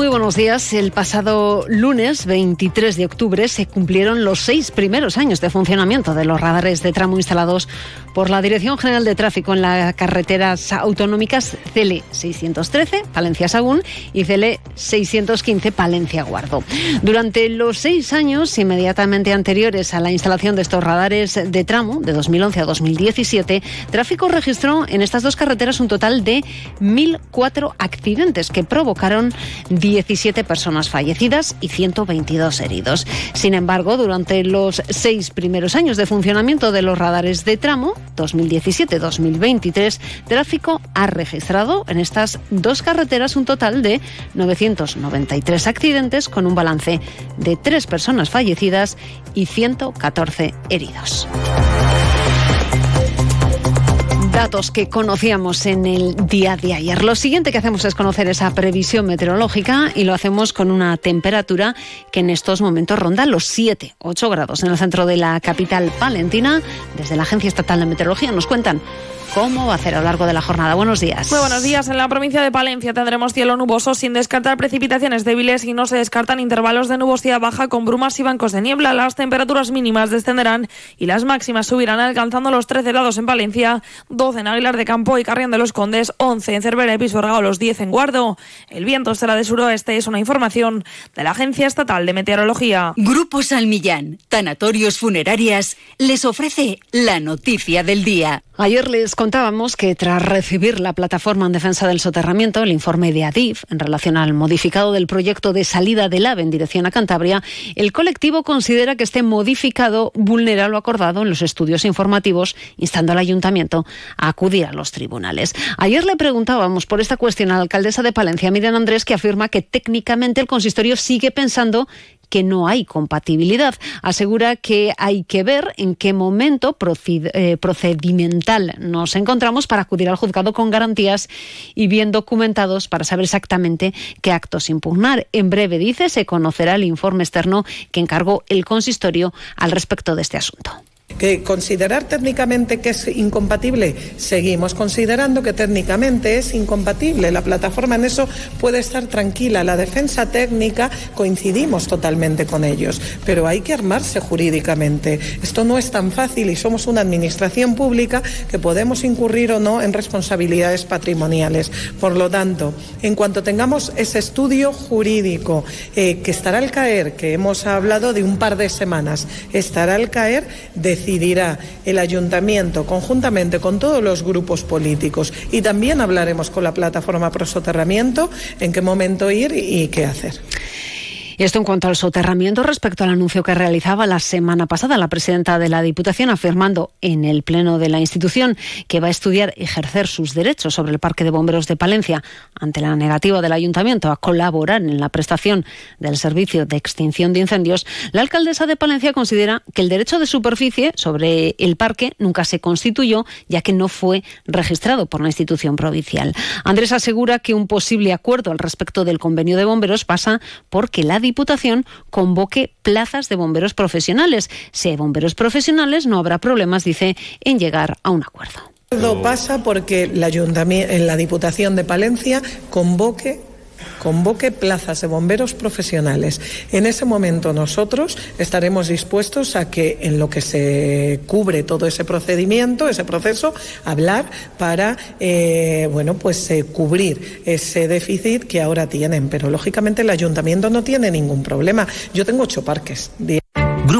Muy buenos días. El pasado lunes 23 de octubre se cumplieron los seis primeros años de funcionamiento de los radares de tramo instalados por la Dirección General de Tráfico en las carreteras autonómicas CL 613 Palencia Sagún y CL 615 Palencia Guardo. Durante los seis años inmediatamente anteriores a la instalación de estos radares de tramo de 2011 a 2017, Tráfico registró en estas dos carreteras un total de 1.004 accidentes que provocaron 17 personas fallecidas y 122 heridos. Sin embargo, durante los seis primeros años de funcionamiento de los radares de tramo, 2017-2023, Tráfico ha registrado en estas dos carreteras un total de 993 accidentes con un balance de tres personas fallecidas y 114 heridos datos que conocíamos en el día de ayer. Lo siguiente que hacemos es conocer esa previsión meteorológica y lo hacemos con una temperatura que en estos momentos ronda los 7, 8 grados en el centro de la capital palentina. Desde la Agencia Estatal de Meteorología nos cuentan cómo va a hacer a lo largo de la jornada. Buenos días. Muy buenos días. En la provincia de Palencia tendremos cielo nuboso sin descartar precipitaciones débiles y no se descartan intervalos de nubosidad baja con brumas y bancos de niebla. Las temperaturas mínimas descenderán y las máximas subirán alcanzando los 13 grados en Palencia, 12 en Aguilar de Campo y Carrión de los Condes, 11 en Cervera y Pisuerga los 10 en Guardo. El viento será de suroeste, es una información de la Agencia Estatal de Meteorología. Grupo Salmillán, Tanatorios Funerarias, les ofrece la noticia del día. Ayer les contábamos que tras recibir la plataforma en defensa del soterramiento, el informe de ADIF en relación al modificado del proyecto de salida del AVE en dirección a Cantabria, el colectivo considera que este modificado vulnera lo acordado en los estudios informativos, instando al ayuntamiento a acudir a los tribunales. Ayer le preguntábamos por esta cuestión a la alcaldesa de Palencia, Miriam Andrés, que afirma que técnicamente el consistorio sigue pensando que no hay compatibilidad. Asegura que hay que ver en qué momento eh, procedimental nos encontramos para acudir al juzgado con garantías y bien documentados para saber exactamente qué actos impugnar. En breve, dice, se conocerá el informe externo que encargó el consistorio al respecto de este asunto. Que considerar técnicamente que es incompatible, seguimos considerando que técnicamente es incompatible. La plataforma en eso puede estar tranquila. La defensa técnica coincidimos totalmente con ellos, pero hay que armarse jurídicamente. Esto no es tan fácil y somos una administración pública que podemos incurrir o no en responsabilidades patrimoniales. Por lo tanto, en cuanto tengamos ese estudio jurídico eh, que estará al caer, que hemos hablado de un par de semanas, estará al caer, de decidirá el ayuntamiento conjuntamente con todos los grupos políticos y también hablaremos con la plataforma pro soterramiento en qué momento ir y qué hacer. Esto en cuanto al soterramiento respecto al anuncio que realizaba la semana pasada la presidenta de la Diputación afirmando en el pleno de la institución que va a estudiar ejercer sus derechos sobre el Parque de Bomberos de Palencia ante la negativa del ayuntamiento a colaborar en la prestación del servicio de extinción de incendios, la alcaldesa de Palencia considera que el derecho de superficie sobre el parque nunca se constituyó ya que no fue registrado por la institución provincial. Andrés asegura que un posible acuerdo al respecto del convenio de bomberos pasa porque la Diputación convoque plazas de bomberos profesionales. Si hay bomberos profesionales, no habrá problemas, dice, en llegar a un acuerdo. Todo pasa porque la, la Diputación de Palencia convoque convoque plazas de bomberos profesionales. En ese momento nosotros estaremos dispuestos a que en lo que se cubre todo ese procedimiento, ese proceso, hablar para eh, bueno pues eh, cubrir ese déficit que ahora tienen. Pero lógicamente el ayuntamiento no tiene ningún problema. Yo tengo ocho parques.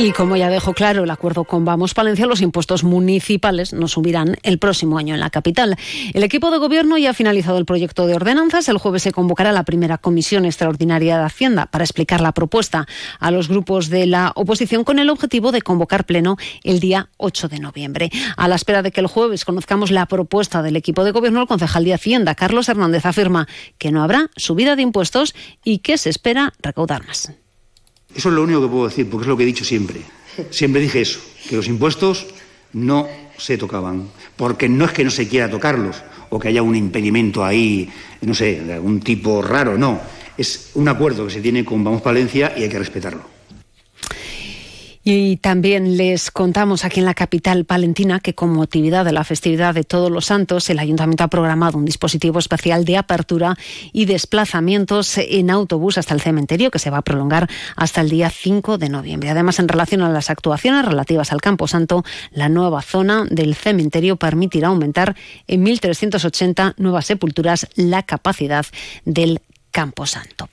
Y como ya dejó claro el acuerdo con Vamos Palencia, los impuestos municipales no subirán el próximo año en la capital. El equipo de gobierno ya ha finalizado el proyecto de ordenanzas. El jueves se convocará la primera comisión extraordinaria de Hacienda para explicar la propuesta a los grupos de la oposición con el objetivo de convocar pleno el día 8 de noviembre. A la espera de que el jueves conozcamos la propuesta del equipo de gobierno, el concejal de Hacienda, Carlos Hernández, afirma que no habrá subida de impuestos y que se espera recaudar más. Eso es lo único que puedo decir, porque es lo que he dicho siempre. Siempre dije eso, que los impuestos no se tocaban, porque no es que no se quiera tocarlos o que haya un impedimento ahí, no sé, de algún tipo raro, no. Es un acuerdo que se tiene con Vamos Palencia y hay que respetarlo. Y también les contamos aquí en la capital palentina que con motividad de la festividad de Todos los Santos, el ayuntamiento ha programado un dispositivo especial de apertura y desplazamientos en autobús hasta el cementerio que se va a prolongar hasta el día 5 de noviembre. Además, en relación a las actuaciones relativas al Campo Santo, la nueva zona del cementerio permitirá aumentar en 1.380 nuevas sepulturas la capacidad del Campo Santo.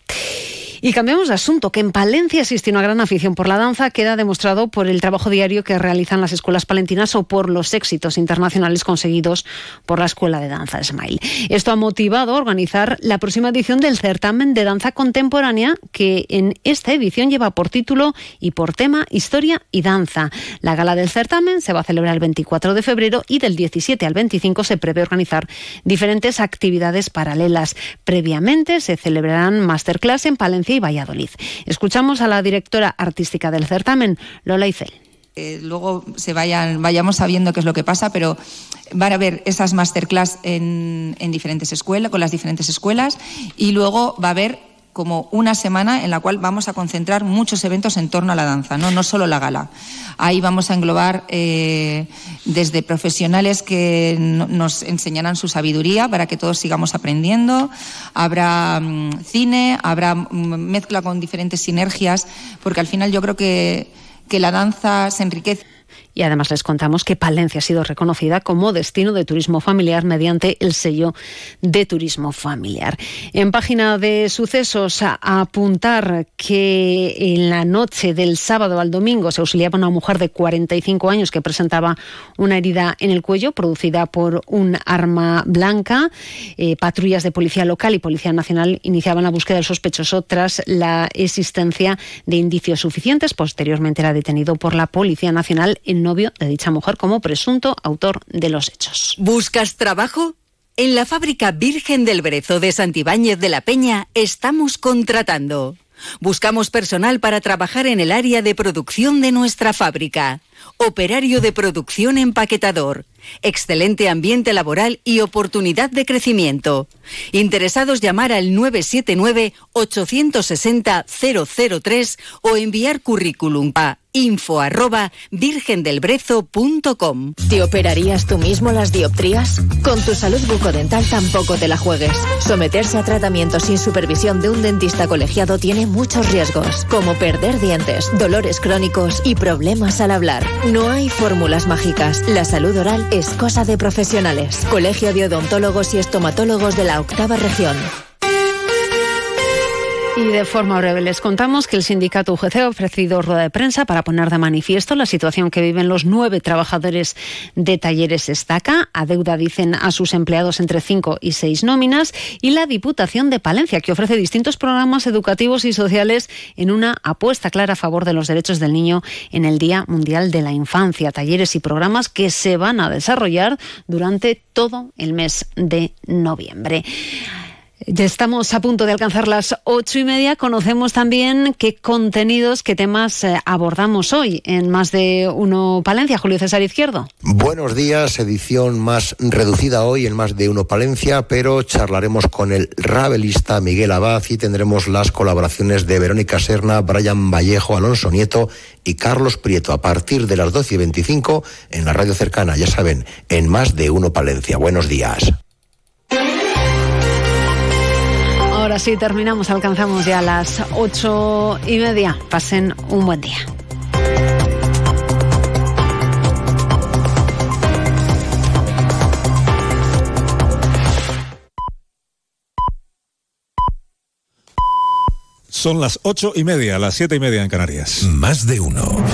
Y cambiamos de asunto, que en Palencia existe una gran afición por la danza, queda demostrado por el trabajo diario que realizan las escuelas palentinas o por los éxitos internacionales conseguidos por la Escuela de Danza Smile. Esto ha motivado a organizar la próxima edición del certamen de danza contemporánea, que en esta edición lleva por título y por tema Historia y Danza. La gala del certamen se va a celebrar el 24 de febrero y del 17 al 25 se prevé organizar diferentes actividades paralelas. Previamente se celebrarán masterclass en Palencia y Valladolid. Escuchamos a la directora artística del certamen, Lola Icel. Eh, luego se vayan, vayamos sabiendo qué es lo que pasa, pero van a haber esas masterclass en, en diferentes escuelas, con las diferentes escuelas, y luego va a haber como una semana en la cual vamos a concentrar muchos eventos en torno a la danza, no, no solo la gala. Ahí vamos a englobar eh, desde profesionales que nos enseñarán su sabiduría para que todos sigamos aprendiendo. Habrá mm, cine, habrá mm, mezcla con diferentes sinergias, porque al final yo creo que, que la danza se enriquece. Y además les contamos que Palencia ha sido reconocida como destino de turismo familiar mediante el sello de turismo familiar. En página de sucesos, a apuntar que en la noche del sábado al domingo se auxiliaba una mujer de 45 años que presentaba una herida en el cuello producida por un arma blanca. Eh, patrullas de policía local y policía nacional iniciaban la búsqueda del sospechoso tras la existencia de indicios suficientes. Posteriormente era detenido por la Policía Nacional en novio de dicha mujer como presunto autor de los hechos. ¿Buscas trabajo? En la fábrica Virgen del Brezo de Santibáñez de la Peña estamos contratando. Buscamos personal para trabajar en el área de producción de nuestra fábrica. Operario de producción empaquetador. Excelente ambiente laboral y oportunidad de crecimiento. Interesados llamar al 979-860-003 o enviar currículum a info arroba virgendelbrezo.com. ¿Te operarías tú mismo las dioptrías? Con tu salud bucodental tampoco te la juegues. Someterse a tratamiento sin supervisión de un dentista colegiado tiene muchos riesgos, como perder dientes, dolores crónicos y problemas al hablar. No hay fórmulas mágicas. La salud oral es cosa de profesionales. Colegio de Odontólogos y Estomatólogos de la Octava Región. Y de forma breve les contamos que el sindicato UGC ha ofrecido rueda de prensa para poner de manifiesto la situación que viven los nueve trabajadores de talleres Estaca. A deuda dicen a sus empleados entre cinco y seis nóminas. Y la Diputación de Palencia, que ofrece distintos programas educativos y sociales en una apuesta clara a favor de los derechos del niño en el Día Mundial de la Infancia. Talleres y programas que se van a desarrollar durante todo el mes de noviembre. Ya estamos a punto de alcanzar las ocho y media. Conocemos también qué contenidos, qué temas eh, abordamos hoy en Más de Uno Palencia. Julio César Izquierdo. Buenos días, edición más reducida hoy en Más de Uno Palencia, pero charlaremos con el rabelista Miguel Abad y tendremos las colaboraciones de Verónica Serna, Brian Vallejo, Alonso Nieto y Carlos Prieto a partir de las doce y veinticinco en la radio cercana, ya saben, en Más de Uno Palencia. Buenos días. Ahora sí, terminamos, alcanzamos ya las ocho y media. Pasen un buen día. Son las ocho y media, las siete y media en Canarias. Más de uno.